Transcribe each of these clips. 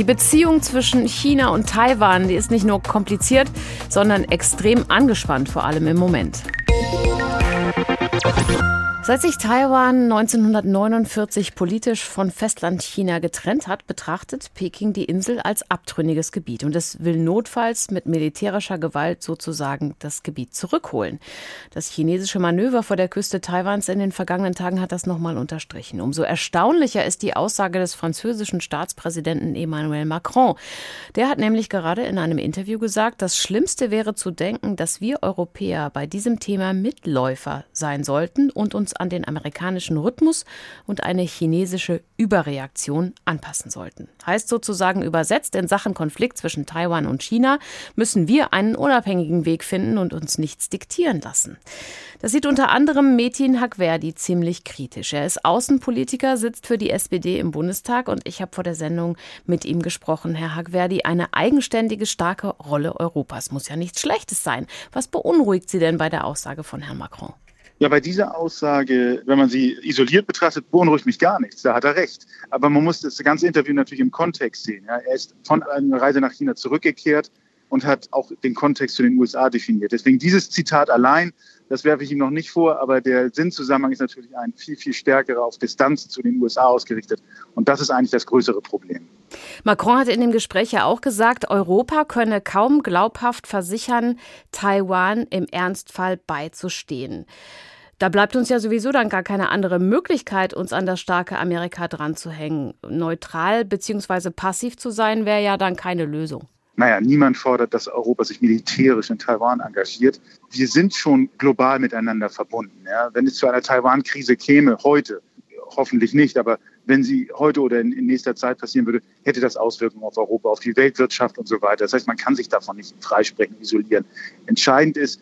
Die Beziehung zwischen China und Taiwan, die ist nicht nur kompliziert, sondern extrem angespannt, vor allem im Moment. Seit sich Taiwan 1949 politisch von Festland China getrennt hat, betrachtet Peking die Insel als abtrünniges Gebiet und es will notfalls mit militärischer Gewalt sozusagen das Gebiet zurückholen. Das chinesische Manöver vor der Küste Taiwans in den vergangenen Tagen hat das nochmal unterstrichen. Umso erstaunlicher ist die Aussage des französischen Staatspräsidenten Emmanuel Macron. Der hat nämlich gerade in einem Interview gesagt, das Schlimmste wäre zu denken, dass wir Europäer bei diesem Thema Mitläufer sein sollten und uns an den amerikanischen Rhythmus und eine chinesische Überreaktion anpassen sollten. Heißt sozusagen übersetzt, in Sachen Konflikt zwischen Taiwan und China müssen wir einen unabhängigen Weg finden und uns nichts diktieren lassen. Das sieht unter anderem Metin Hagverdi ziemlich kritisch. Er ist Außenpolitiker, sitzt für die SPD im Bundestag und ich habe vor der Sendung mit ihm gesprochen. Herr Hagverdi, eine eigenständige, starke Rolle Europas muss ja nichts Schlechtes sein. Was beunruhigt Sie denn bei der Aussage von Herrn Macron? Ja, bei dieser Aussage, wenn man sie isoliert betrachtet, beunruhigt mich gar nichts. Da hat er recht. Aber man muss das ganze Interview natürlich im Kontext sehen. Ja, er ist von einer Reise nach China zurückgekehrt und hat auch den Kontext zu den USA definiert. Deswegen dieses Zitat allein, das werfe ich ihm noch nicht vor, aber der Sinnzusammenhang ist natürlich ein viel, viel stärkerer auf Distanz zu den USA ausgerichtet. Und das ist eigentlich das größere Problem. Macron hat in dem Gespräch ja auch gesagt, Europa könne kaum glaubhaft versichern, Taiwan im Ernstfall beizustehen. Da bleibt uns ja sowieso dann gar keine andere Möglichkeit, uns an das starke Amerika dran zu hängen. Neutral bzw. passiv zu sein, wäre ja dann keine Lösung. Naja, niemand fordert, dass Europa sich militärisch in Taiwan engagiert. Wir sind schon global miteinander verbunden. Ja? Wenn es zu einer Taiwan-Krise käme, heute, hoffentlich nicht, aber wenn sie heute oder in, in, nächster Zeit passieren würde, hätte das Auswirkungen auf Europa, auf die Weltwirtschaft und so weiter. Das heißt, man kann sich davon nicht freisprechen, isolieren. Entscheidend ist,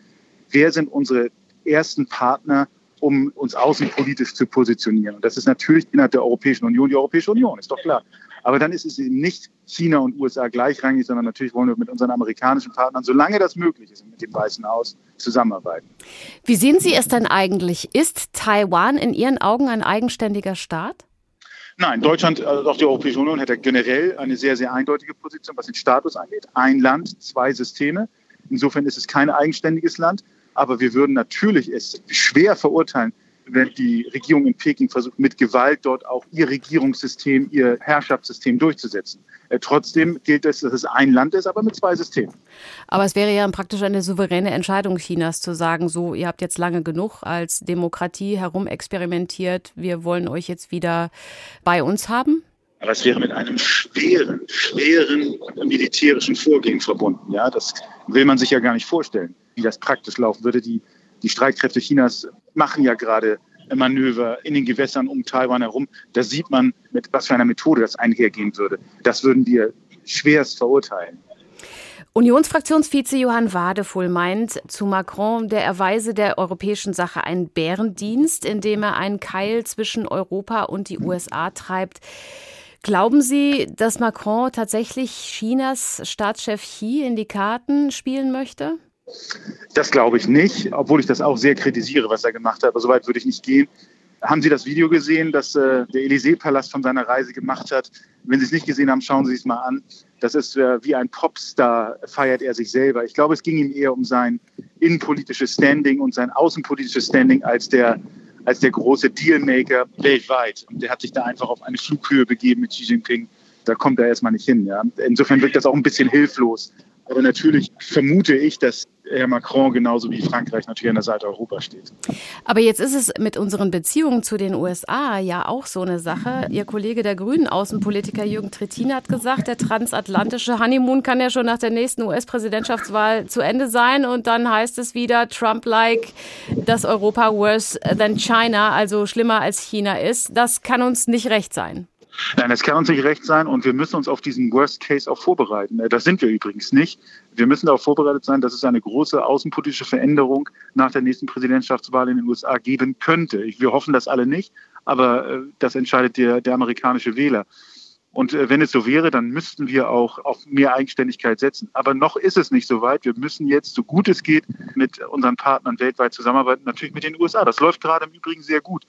wer sind unsere ersten Partner, um uns außenpolitisch zu positionieren. Und das ist natürlich innerhalb der Europäischen Union die Europäische Union, ist doch klar. Aber dann ist es eben nicht China und USA gleichrangig, sondern natürlich wollen wir mit unseren amerikanischen Partnern, solange das möglich ist, mit dem Weißen Haus zusammenarbeiten. Wie sehen Sie es denn eigentlich? Ist Taiwan in Ihren Augen ein eigenständiger Staat? Nein, Deutschland, also auch die Europäische Union, hat ja generell eine sehr, sehr eindeutige Position, was den Status angeht. Ein Land, zwei Systeme. Insofern ist es kein eigenständiges Land. Aber wir würden natürlich es schwer verurteilen, wenn die Regierung in Peking versucht, mit Gewalt dort auch ihr Regierungssystem, ihr Herrschaftssystem durchzusetzen. Äh, trotzdem gilt es, dass es ein Land ist, aber mit zwei Systemen. Aber es wäre ja praktisch eine souveräne Entscheidung Chinas zu sagen, so, ihr habt jetzt lange genug als Demokratie herumexperimentiert, wir wollen euch jetzt wieder bei uns haben. Aber es wäre mit einem schweren, schweren militärischen Vorgehen verbunden. Ja, das will man sich ja gar nicht vorstellen wie das praktisch laufen würde. Die, die Streitkräfte Chinas machen ja gerade Manöver in den Gewässern um Taiwan herum. Da sieht man, mit was für einer Methode das einhergehen würde. Das würden wir schwerst verurteilen. Unionsfraktionsvize Johann Wadefull meint zu Macron, der erweise der europäischen Sache einen Bärendienst, indem er einen Keil zwischen Europa und die USA treibt. Glauben Sie, dass Macron tatsächlich Chinas Staatschef Xi in die Karten spielen möchte? Das glaube ich nicht, obwohl ich das auch sehr kritisiere, was er gemacht hat. Aber soweit würde ich nicht gehen. Haben Sie das Video gesehen, das äh, der Élysée-Palast von seiner Reise gemacht hat? Wenn Sie es nicht gesehen haben, schauen Sie es mal an. Das ist äh, wie ein Popstar, feiert er sich selber. Ich glaube, es ging ihm eher um sein innenpolitisches Standing und sein außenpolitisches Standing als der, als der große Dealmaker weltweit. Und der hat sich da einfach auf eine Flughöhe begeben mit Xi Jinping. Da kommt er erstmal nicht hin. Ja. Insofern wirkt das auch ein bisschen hilflos. Aber natürlich vermute ich, dass Herr Macron genauso wie Frankreich natürlich an der Seite Europas steht. Aber jetzt ist es mit unseren Beziehungen zu den USA ja auch so eine Sache. Ihr Kollege der Grünen Außenpolitiker Jürgen Trittin hat gesagt, der transatlantische Honeymoon kann ja schon nach der nächsten US-Präsidentschaftswahl zu Ende sein und dann heißt es wieder Trump-like, dass Europa worse than China, also schlimmer als China ist. Das kann uns nicht recht sein. Nein, das kann uns nicht recht sein und wir müssen uns auf diesen Worst Case auch vorbereiten. Äh, das sind wir übrigens nicht. Wir müssen darauf vorbereitet sein, dass es eine große außenpolitische Veränderung nach der nächsten Präsidentschaftswahl in den USA geben könnte. Wir hoffen das alle nicht, aber äh, das entscheidet der, der amerikanische Wähler. Und äh, wenn es so wäre, dann müssten wir auch auf mehr Eigenständigkeit setzen. Aber noch ist es nicht so weit. Wir müssen jetzt, so gut es geht, mit unseren Partnern weltweit zusammenarbeiten, natürlich mit den USA. Das läuft gerade im Übrigen sehr gut.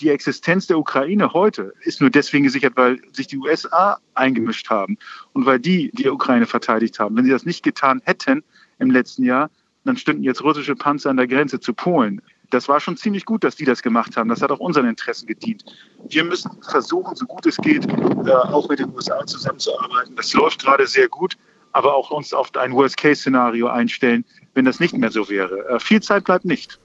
Die Existenz der Ukraine heute ist nur deswegen gesichert, weil sich die USA eingemischt haben und weil die die Ukraine verteidigt haben. Wenn sie das nicht getan hätten im letzten Jahr, dann stünden jetzt russische Panzer an der Grenze zu Polen. Das war schon ziemlich gut, dass die das gemacht haben. Das hat auch unseren Interessen gedient. Wir müssen versuchen, so gut es geht, äh, auch mit den USA zusammenzuarbeiten. Das läuft gerade sehr gut, aber auch uns auf ein Worst-Case-Szenario einstellen, wenn das nicht mehr so wäre. Äh, viel Zeit bleibt nicht.